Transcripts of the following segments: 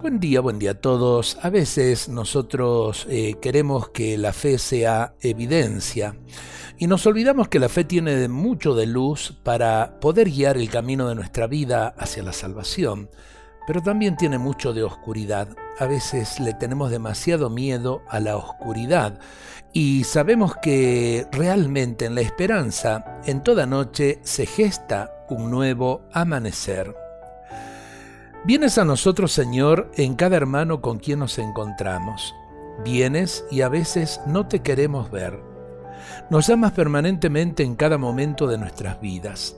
Buen día, buen día a todos. A veces nosotros eh, queremos que la fe sea evidencia y nos olvidamos que la fe tiene mucho de luz para poder guiar el camino de nuestra vida hacia la salvación, pero también tiene mucho de oscuridad. A veces le tenemos demasiado miedo a la oscuridad y sabemos que realmente en la esperanza, en toda noche, se gesta un nuevo amanecer. Vienes a nosotros, Señor, en cada hermano con quien nos encontramos. Vienes y a veces no te queremos ver. Nos llamas permanentemente en cada momento de nuestras vidas.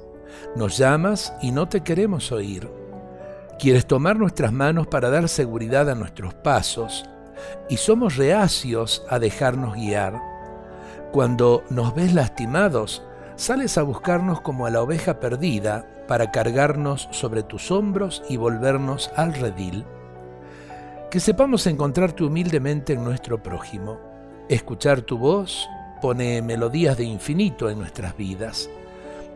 Nos llamas y no te queremos oír. Quieres tomar nuestras manos para dar seguridad a nuestros pasos y somos reacios a dejarnos guiar. Cuando nos ves lastimados, sales a buscarnos como a la oveja perdida para cargarnos sobre tus hombros y volvernos al redil. Que sepamos encontrarte humildemente en nuestro prójimo. Escuchar tu voz pone melodías de infinito en nuestras vidas.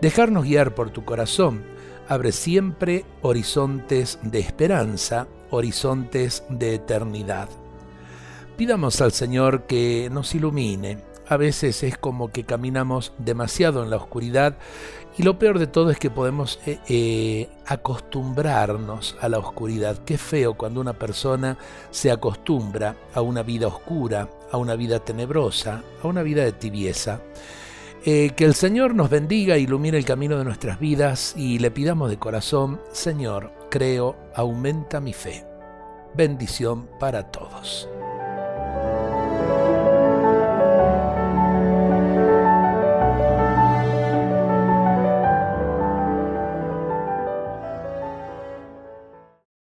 Dejarnos guiar por tu corazón abre siempre horizontes de esperanza, horizontes de eternidad. Pidamos al Señor que nos ilumine, a veces es como que caminamos demasiado en la oscuridad y lo peor de todo es que podemos eh, eh, acostumbrarnos a la oscuridad. Qué feo cuando una persona se acostumbra a una vida oscura, a una vida tenebrosa, a una vida de tibieza. Eh, que el Señor nos bendiga, ilumine el camino de nuestras vidas y le pidamos de corazón, Señor, creo, aumenta mi fe. Bendición para todos.